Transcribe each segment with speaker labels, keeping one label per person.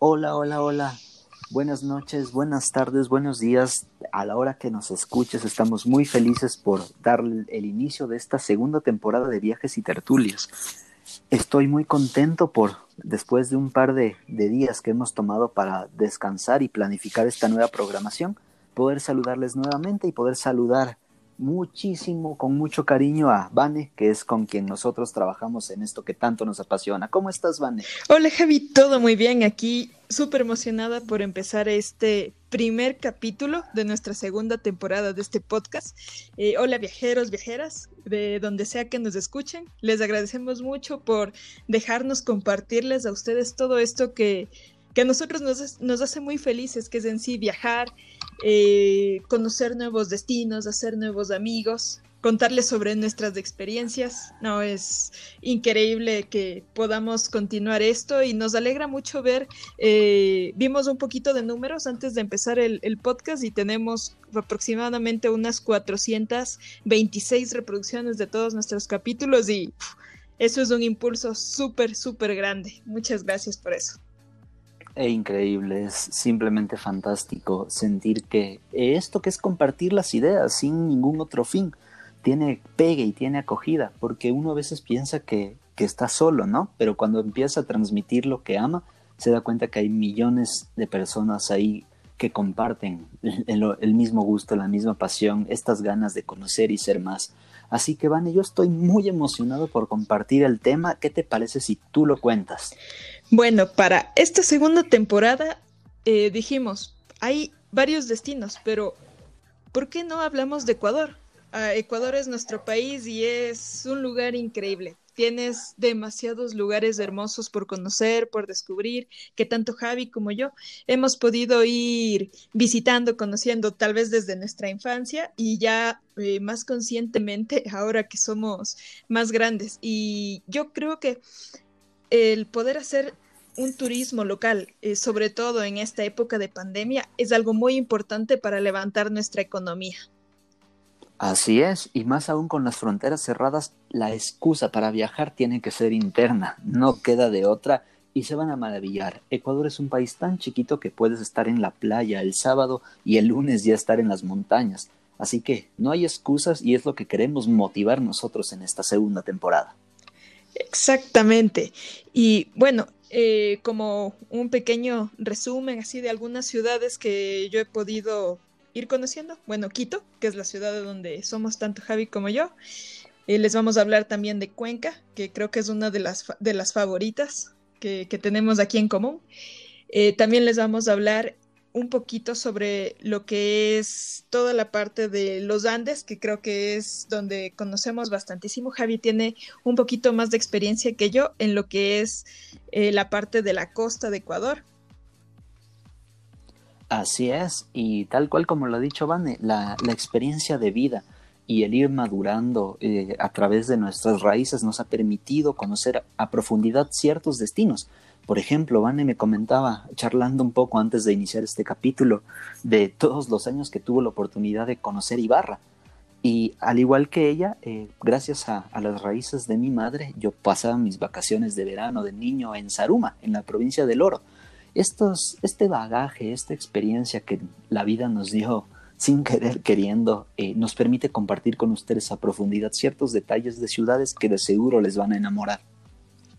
Speaker 1: Hola, hola, hola. Buenas noches, buenas tardes, buenos días. A la hora que nos escuches, estamos muy felices por dar el inicio de esta segunda temporada de Viajes y Tertulias. Estoy muy contento por, después de un par de, de días que hemos tomado para descansar y planificar esta nueva programación, poder saludarles nuevamente y poder saludar muchísimo, con mucho cariño a Vane, que es con quien nosotros trabajamos en esto que tanto nos apasiona. ¿Cómo estás, Vane?
Speaker 2: Hola, Javi, todo muy bien. Aquí súper emocionada por empezar este primer capítulo de nuestra segunda temporada de este podcast. Eh, hola, viajeros, viajeras, de donde sea que nos escuchen. Les agradecemos mucho por dejarnos compartirles a ustedes todo esto que que a nosotros nos, nos hace muy felices, que es en sí viajar, eh, conocer nuevos destinos, hacer nuevos amigos, contarles sobre nuestras experiencias. No, es increíble que podamos continuar esto y nos alegra mucho ver, eh, vimos un poquito de números antes de empezar el, podcast y tenemos aproximadamente unas 426 reproducciones de todos nuestros capítulos y eso es un impulso súper, súper grande. Muchas gracias por eso
Speaker 1: e increíble, es simplemente fantástico sentir que esto que es compartir las ideas sin ningún otro fin, tiene pegue y tiene acogida, porque uno a veces piensa que, que está solo, ¿no? Pero cuando empieza a transmitir lo que ama, se da cuenta que hay millones de personas ahí que comparten el, el, mismo gusto, la misma pasión, estas ganas de conocer y ser más. Así que, Vane, yo estoy muy emocionado por compartir el tema. ¿Qué te parece si tú lo cuentas?
Speaker 2: Bueno, para esta segunda temporada eh, dijimos, hay varios destinos, pero ¿por qué no hablamos de Ecuador? Uh, Ecuador es nuestro país y es un lugar increíble. Tienes demasiados lugares hermosos por conocer, por descubrir, que tanto Javi como yo hemos podido ir visitando, conociendo tal vez desde nuestra infancia y ya eh, más conscientemente ahora que somos más grandes. Y yo creo que el poder hacer un turismo local, eh, sobre todo en esta época de pandemia, es algo muy importante para levantar nuestra economía.
Speaker 1: Así es, y más aún con las fronteras cerradas, la excusa para viajar tiene que ser interna, no queda de otra y se van a maravillar. Ecuador es un país tan chiquito que puedes estar en la playa el sábado y el lunes ya estar en las montañas. Así que no hay excusas y es lo que queremos motivar nosotros en esta segunda temporada.
Speaker 2: Exactamente. Y bueno, eh, como un pequeño resumen así de algunas ciudades que yo he podido ir conociendo. Bueno, Quito, que es la ciudad de donde somos tanto Javi como yo. Eh, les vamos a hablar también de Cuenca, que creo que es una de las, de las favoritas que, que tenemos aquí en común. Eh, también les vamos a hablar un poquito sobre lo que es toda la parte de los Andes, que creo que es donde conocemos bastantísimo. Javi tiene un poquito más de experiencia que yo en lo que es eh, la parte de la costa de Ecuador.
Speaker 1: Así es, y tal cual como lo ha dicho Vane, la, experiencia de vida y el ir madurando eh, a través de nuestras raíces nos ha permitido conocer a profundidad ciertos destinos por ejemplo, Vane me comentaba, charlando un poco antes de iniciar este capítulo, de todos los años que tuvo la oportunidad de conocer Ibarra. Y al igual que ella, eh, gracias a, a, las raíces de mi madre, yo pasaba mis vacaciones de verano de niño en Saruma, en la provincia del Oro. Estos, este bagaje, esta experiencia que la vida nos dio sin querer queriendo, eh, nos permite compartir con ustedes a profundidad ciertos detalles de ciudades que de seguro les van a enamorar.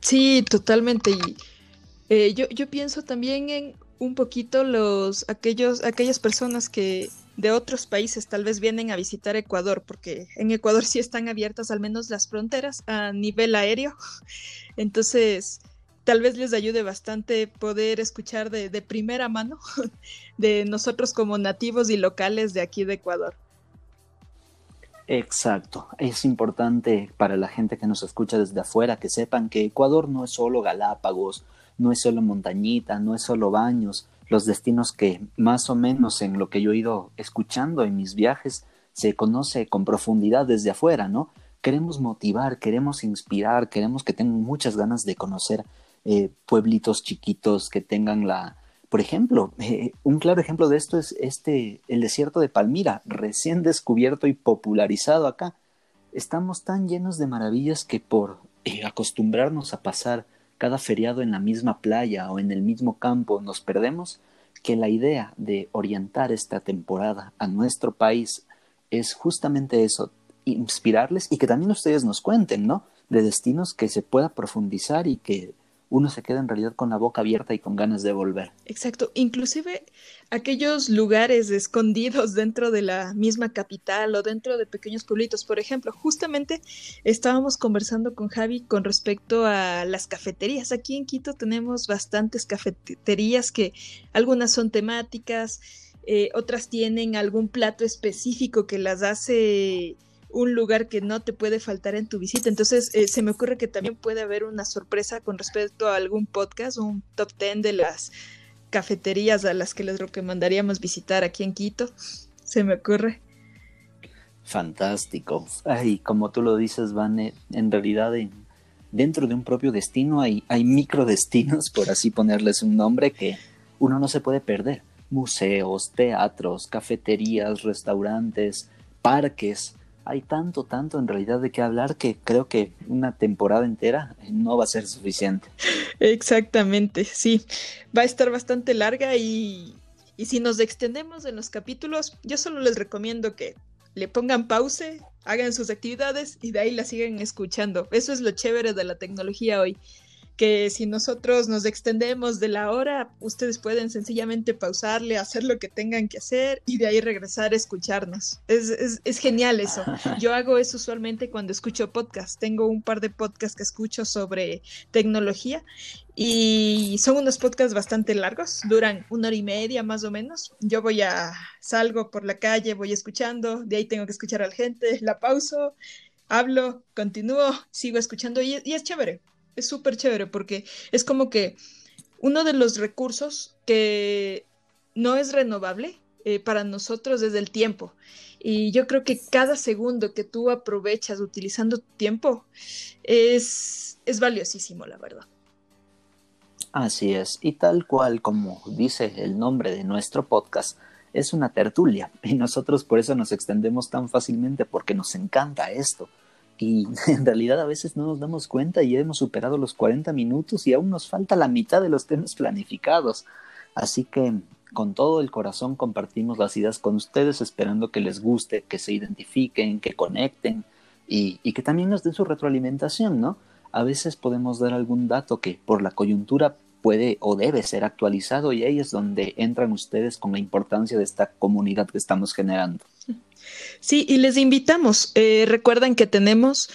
Speaker 2: Sí, totalmente. Y eh, yo, yo pienso también en un poquito los aquellos aquellas personas que de otros países tal vez vienen a visitar Ecuador porque en Ecuador sí están abiertas al menos las fronteras a nivel aéreo. Entonces tal vez les ayude bastante poder escuchar de, de primera mano de nosotros como nativos y locales de aquí de Ecuador.
Speaker 1: Exacto, es importante para la gente que nos escucha desde afuera que sepan que Ecuador no es solo Galápagos, no es solo montañita, no es solo baños, los destinos que más o menos en lo que yo he ido escuchando en mis viajes se conoce con profundidad desde afuera, ¿no? Queremos motivar, queremos inspirar, queremos que tengan muchas ganas de conocer eh, pueblitos chiquitos que tengan la, por ejemplo, eh, un claro ejemplo de esto es este, el desierto de Palmira, recién descubierto y popularizado acá. Estamos tan llenos de maravillas que por eh, acostumbrarnos a pasar cada feriado en la misma playa o en el mismo campo nos perdemos, que la idea de orientar esta temporada a nuestro país es justamente eso, inspirarles y que también ustedes nos cuenten, ¿no? De destinos que se pueda profundizar y que uno se queda en realidad con la boca abierta y con ganas de volver.
Speaker 2: Exacto, inclusive aquellos lugares escondidos dentro de la misma capital o dentro de pequeños pueblitos. Por ejemplo, justamente estábamos conversando con Javi con respecto a las cafeterías. Aquí en Quito tenemos bastantes cafeterías que algunas son temáticas, eh, otras tienen algún plato específico que las hace un lugar que no te puede faltar en tu visita. Entonces, eh, se me ocurre que también puede haber una sorpresa con respecto a algún podcast, un top 10 de las cafeterías a las que les recomendaríamos visitar aquí en Quito. Se me ocurre.
Speaker 1: Fantástico. Ay, como tú lo dices, Vane, en realidad dentro de un propio destino hay, hay microdestinos, por así ponerles un nombre, que uno no se puede perder. Museos, teatros, cafeterías, restaurantes, parques, hay tanto, tanto en realidad de qué hablar que creo que una temporada entera no va a ser suficiente.
Speaker 2: Exactamente, sí. Va a estar bastante larga y, y si nos extendemos en los capítulos, yo solo les recomiendo que le pongan pause, hagan sus actividades y de ahí la siguen escuchando. Eso es lo chévere de la tecnología hoy que si nosotros nos extendemos de la hora, ustedes pueden sencillamente pausarle, hacer lo que tengan que hacer y de ahí regresar a escucharnos. Es, genial eso. Yo hago eso usualmente cuando escucho podcast. Tengo un par de podcasts que escucho sobre tecnología y son unos podcasts bastante largos, duran una hora y media más o menos. Yo voy a, salgo por la calle, voy escuchando, de ahí tengo que escuchar a la gente, la pauso, hablo, continúo, sigo escuchando y, y es chévere es súper chévere porque es como que uno de los recursos que no es renovable eh, para nosotros desde el tiempo. Y yo creo que cada segundo que tú aprovechas utilizando tu tiempo es, es valiosísimo, la verdad.
Speaker 1: Así es, y tal cual como dice el nombre de nuestro podcast, es una tertulia y nosotros por eso nos extendemos tan fácilmente porque nos encanta esto y en realidad a veces no nos damos cuenta y hemos superado los 40 minutos y aún nos falta la mitad de los temas planificados. Así que con todo el corazón compartimos las ideas con ustedes esperando que les guste, que se identifiquen, que conecten y, y que también nos den su retroalimentación, ¿no? A veces podemos dar algún dato que por la coyuntura puede o debe ser actualizado y ahí es donde entran ustedes con la importancia de esta comunidad que estamos generando.
Speaker 2: Sí, y les invitamos. Eh, recuerden que tenemos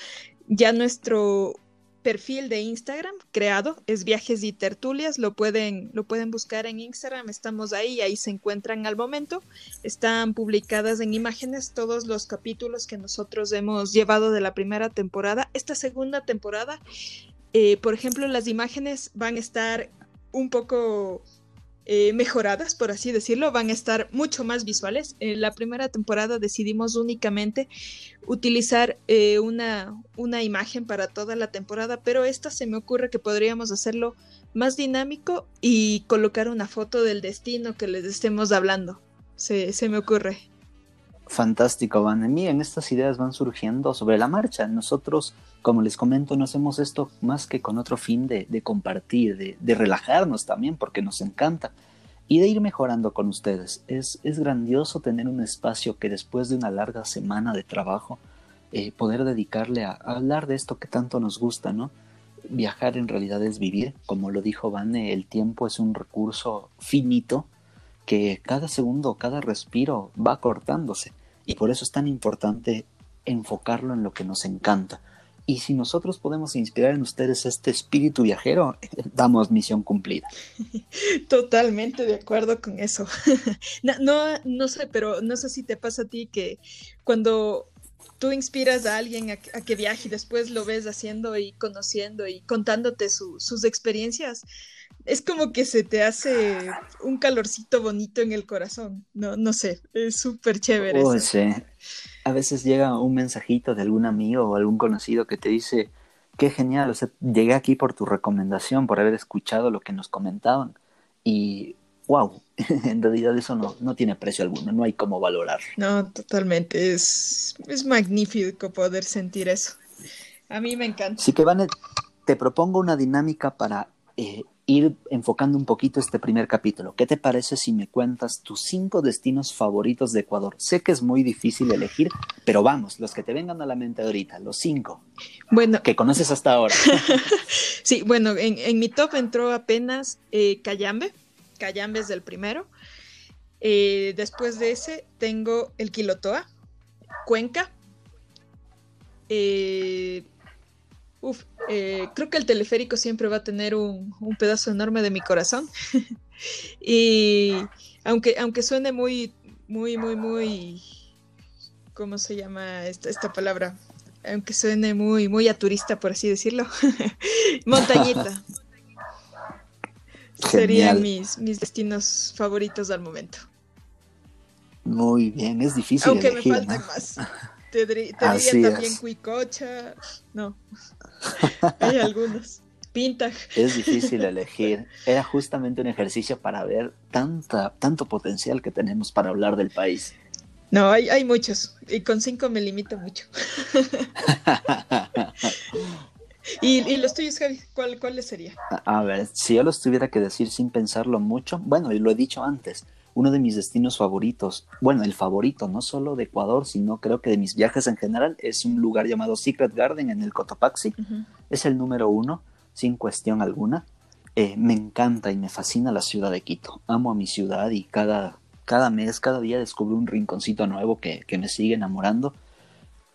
Speaker 2: ya nuestro perfil de Instagram creado, es Viajes y Tertulias, lo pueden, lo pueden buscar en Instagram, estamos ahí, ahí se encuentran al momento, están publicadas en imágenes todos los capítulos que nosotros hemos llevado de la primera temporada. Esta segunda temporada, eh, por ejemplo, las imágenes van a estar un poco eh, mejoradas, por así decirlo, van a estar mucho más visuales. En la primera temporada decidimos únicamente utilizar eh, una, una imagen para toda la temporada, pero esta se me ocurre que podríamos hacerlo más dinámico y colocar una foto del destino que les estemos hablando. Se, se me ocurre.
Speaker 1: Fantástico, Van. En estas ideas van surgiendo sobre la marcha. Nosotros, como les comento, no hacemos esto más que con otro fin de, compartir, de, relajarnos también, porque nos encanta, y de ir mejorando con ustedes. Es, es grandioso tener un espacio que después de una larga semana de trabajo, eh, poder dedicarle a, a, hablar de esto que tanto nos gusta, ¿no? Viajar en realidad es vivir, como lo dijo Vane, el tiempo es un recurso finito que cada segundo, cada respiro va cortándose. Y por eso es tan importante enfocarlo en lo que nos encanta. Y si nosotros podemos inspirar en ustedes este espíritu viajero, damos misión cumplida.
Speaker 2: Totalmente de acuerdo con eso. No, no, sé, pero no sé si te pasa a ti que cuando tú inspiras a alguien a, que viaje y después lo ves haciendo y conociendo y contándote sus experiencias, es como que se te hace un calorcito bonito en el corazón. No, no sé, es súper chévere.
Speaker 1: Oh, sí. A veces llega un mensajito de algún amigo o algún conocido que te dice, qué genial, o sea, llegué aquí por tu recomendación, por haber escuchado lo que nos comentaban. Y wow, en realidad eso no, no tiene precio alguno, no hay cómo valorar.
Speaker 2: No, totalmente, es, es magnífico poder sentir eso. A mí me encanta.
Speaker 1: Sí que van, te propongo una dinámica para eh, ir enfocando un poquito este primer capítulo. ¿Qué te parece si me cuentas tus cinco destinos favoritos de Ecuador? Sé que es muy difícil elegir, pero vamos, los que te vengan a la mente ahorita, los cinco.
Speaker 2: Bueno.
Speaker 1: Que conoces hasta ahora.
Speaker 2: sí, bueno, en, mi top entró apenas eh, Cayambe. Cayambe es el primero. Eh, después de ese tengo el Quilotoa, Cuenca. Eh, Uf, eh, creo que el teleférico siempre va a tener un, pedazo enorme de mi corazón. y aunque, aunque suene muy, muy, muy, muy, ¿cómo se llama esta, esta palabra? Aunque suene muy, muy a turista, por así decirlo. Montañita. Serían mis, mis destinos favoritos al momento.
Speaker 1: Muy bien, es difícil.
Speaker 2: Aunque me faltan más. Te, diría también Cuicocha. No. Hay algunos. Pinta.
Speaker 1: Es difícil elegir. Era justamente un ejercicio para ver tanta, tanto potencial que tenemos para hablar del país.
Speaker 2: No, hay, hay muchos. Y con cinco me limito mucho. ¿Y, los tuyos, Javi? ¿Cuál, ¿Cuáles serían?
Speaker 1: A ver, si yo los tuviera que decir sin pensarlo mucho, bueno, y lo he dicho antes, uno de mis destinos favoritos, bueno, el favorito no solo de Ecuador, sino creo que de mis viajes en general, es un lugar llamado Secret Garden en el Cotopaxi. Es el número uno, sin cuestión alguna. Eh, me encanta y me fascina la ciudad de Quito. Amo a mi ciudad y cada, cada mes, cada día descubro un rinconcito nuevo que, que me sigue enamorando.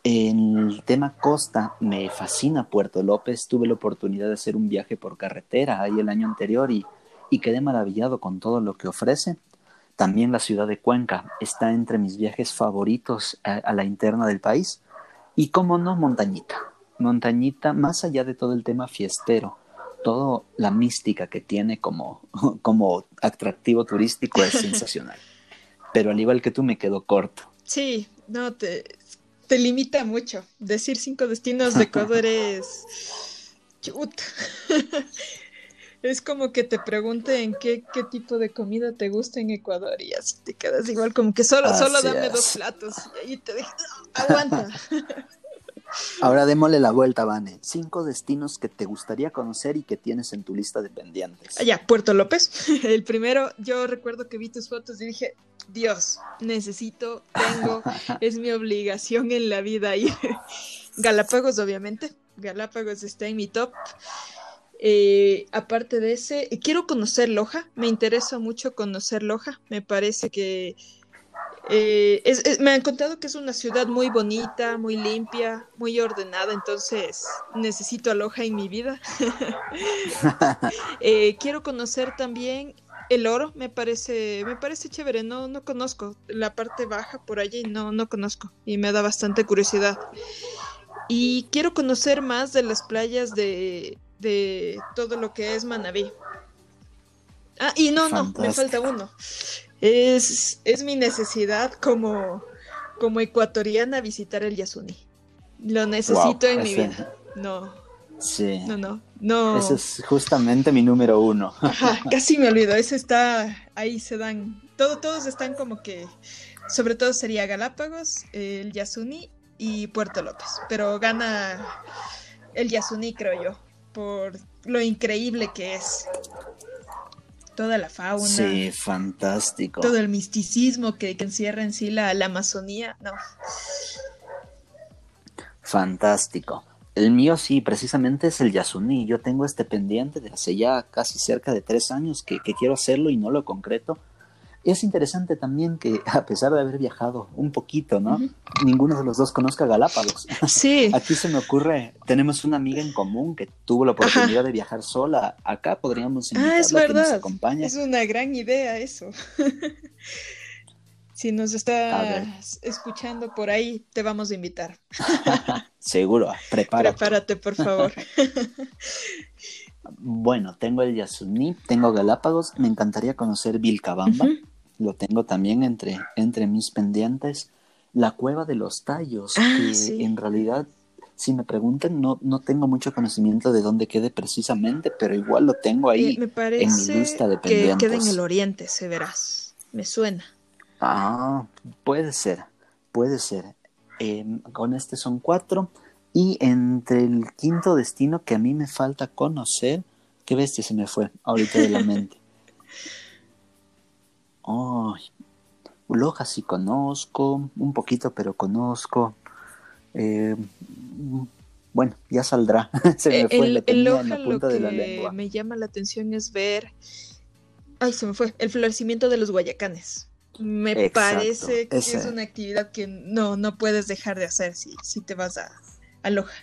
Speaker 1: En el tema costa, me fascina Puerto López. Tuve la oportunidad de hacer un viaje por carretera ahí el año anterior y, y quedé maravillado con todo lo que ofrece. También la ciudad de Cuenca está entre mis viajes favoritos a, la interna del país. Y como no, Montañita. Montañita, más allá de todo el tema fiestero, toda la mística que tiene como, como atractivo turístico es sensacional. Pero al igual que tú me quedo corto.
Speaker 2: Sí, no, te, te limita mucho. Decir cinco destinos de Ecuador es... Es como que te pregunten qué, qué tipo de comida te gusta en Ecuador y así te quedas igual, como que solo, solo dame dos platos y ahí te dejas, aguanta.
Speaker 1: Ahora démosle la vuelta, Vane. Cinco destinos que te gustaría conocer y que tienes en tu lista de pendientes.
Speaker 2: Allá, Puerto López. El primero, yo recuerdo que vi tus fotos y dije, Dios, necesito, tengo, es mi obligación en la vida ir. Galápagos, obviamente. Galápagos está en mi top. Eh, aparte de ese, quiero conocer Loja, me interesa mucho conocer Loja, me parece que eh, me han contado que es una ciudad muy bonita, muy limpia, muy ordenada, entonces necesito a Loja en mi vida. Eh, quiero conocer también el oro, me parece, me parece chévere, no, no conozco la parte baja por allí, no, no conozco y me da bastante curiosidad. Y quiero conocer más de las playas de, de todo lo que es Manabí. Ah, y no, no, me falta uno. Es, es mi necesidad como, como ecuatoriana visitar el Yasuni. Lo necesito en mi vida. No.
Speaker 1: Sí.
Speaker 2: No, no, no.
Speaker 1: Ese es justamente mi número uno.
Speaker 2: Ajá, casi me olvido. Ese está, ahí se dan, todo, todos están como que, sobre todo sería Galápagos, el Yasuni y Puerto López. Pero gana el Yasuni, creo yo por lo increíble que es. Toda la fauna.
Speaker 1: Sí, fantástico.
Speaker 2: Todo el misticismo que, encierra en sí la, Amazonía. No.
Speaker 1: Fantástico. El mío sí, precisamente es el Yasuní. Yo tengo este pendiente de hace ya casi cerca de tres años que, que quiero hacerlo y no lo concreto es interesante también que, a pesar de haber viajado un poquito, ¿no? Ninguno de los dos conozca Galápagos.
Speaker 2: Sí.
Speaker 1: Aquí se me ocurre, tenemos una amiga en común que tuvo la oportunidad de viajar sola. Acá podríamos
Speaker 2: invitarla ah, es verdad. que nos acompañe. Es una gran idea eso. si nos estás escuchando por ahí, te vamos a invitar.
Speaker 1: Seguro, prepárate.
Speaker 2: Prepárate, por favor.
Speaker 1: Bueno, tengo el Yasuní, tengo Galápagos, me encantaría conocer Vilcabamba lo tengo también entre, entre mis pendientes. La cueva de los tallos, ah, que en realidad, si me preguntan, no, no tengo mucho conocimiento de dónde quede precisamente, pero igual lo tengo ahí
Speaker 2: me parece en mi lista de pendientes. Que queda en el oriente, se verás. Me suena.
Speaker 1: Ah, puede ser, puede ser. Em, con este son cuatro. Y entre el quinto destino que a mí me falta conocer, qué bestia se me fue ahorita de la mente. Ay, Loja sí conozco, un poquito, pero conozco. Eh, bueno, ya saldrá. se me fue,
Speaker 2: el, el Loja lo que me llama la atención es ver. Ay, se me fue. El florecimiento de los guayacanes. Me parece que es una actividad que no, no puedes dejar de hacer si, si te vas a, a Loja.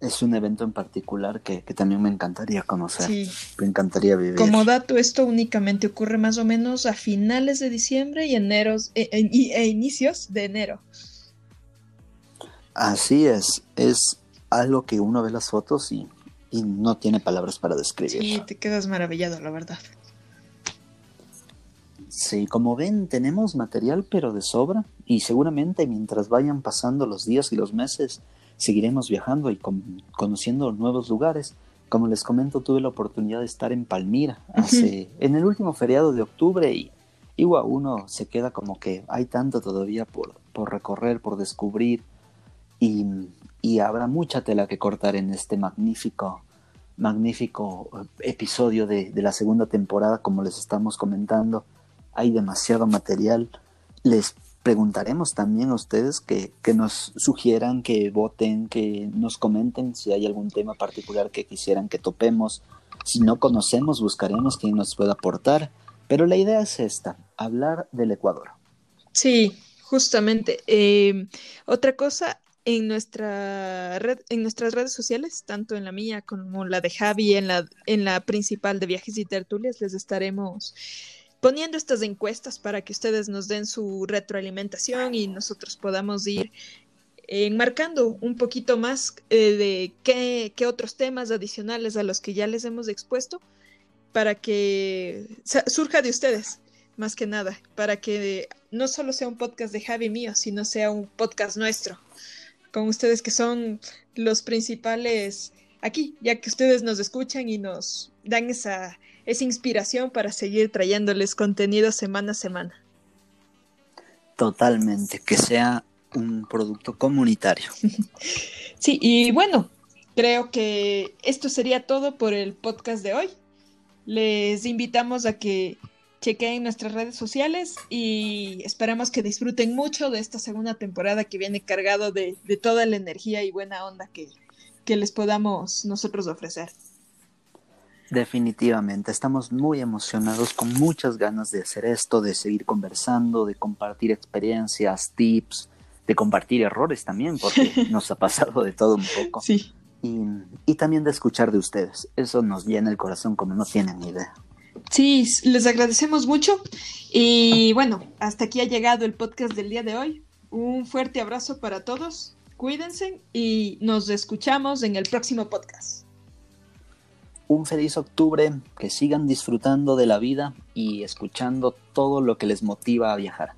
Speaker 1: Es un evento en particular que, también me encantaría conocer. Sí. Me encantaría vivir.
Speaker 2: Como dato, esto únicamente ocurre más o menos a finales de diciembre y eneros, e, e, e inicios de enero.
Speaker 1: Así es. Es algo que uno ve las fotos y, y no tiene palabras para describir.
Speaker 2: Sí, te quedas maravillado, la verdad.
Speaker 1: Sí, como ven, tenemos material pero de sobra y seguramente mientras vayan pasando los días y los meses, seguiremos viajando y conociendo nuevos lugares. Como les comento, tuve la oportunidad de estar en Palmira hace, en el último feriado de octubre y igual uno se queda como que hay tanto todavía por, por recorrer, por descubrir y, y, habrá mucha tela que cortar en este magnífico, magnífico eh, episodio de, de la segunda temporada, como les estamos comentando. Hay demasiado material. Les preguntaremos también a ustedes que, nos sugieran, que voten, que nos comenten si hay algún tema particular que quisieran que topemos. Si no conocemos, buscaremos quien nos pueda aportar. Pero la idea es esta, hablar del Ecuador.
Speaker 2: Sí, justamente. Eh, otra cosa, en nuestra red, en nuestras redes sociales, tanto en la mía como la de Javi, en la, en la principal de viajes y tertulias, les estaremos poniendo estas encuestas para que ustedes nos den su retroalimentación y nosotros podamos ir enmarcando un poquito más eh, de qué, otros temas adicionales a los que ya les hemos expuesto para que surja de ustedes, más que nada, para que no solo sea un podcast de Javi mío, sino sea un podcast nuestro, con ustedes que son los principales aquí, ya que ustedes nos escuchan y nos dan esa es inspiración para seguir trayéndoles contenido semana a semana.
Speaker 1: Totalmente, que sea un producto comunitario.
Speaker 2: sí, y bueno, creo que esto sería todo por el podcast de hoy. Les invitamos a que chequeen nuestras redes sociales y esperamos que disfruten mucho de esta segunda temporada que viene cargado de, toda la energía y buena onda que, que les podamos nosotros ofrecer.
Speaker 1: Definitivamente, estamos muy emocionados, con muchas ganas de hacer esto, de seguir conversando, de compartir experiencias, tips, de compartir errores también, porque nos ha pasado de todo un poco.
Speaker 2: Sí.
Speaker 1: Y, también de escuchar de ustedes. Eso nos llena el corazón como no tienen ni idea.
Speaker 2: Sí, les agradecemos mucho. Y bueno, hasta aquí ha llegado el podcast del día de hoy. Un fuerte abrazo para todos. Cuídense y nos escuchamos en el próximo podcast
Speaker 1: un feliz octubre, que sigan disfrutando de la vida y escuchando todo lo que les motiva a viajar.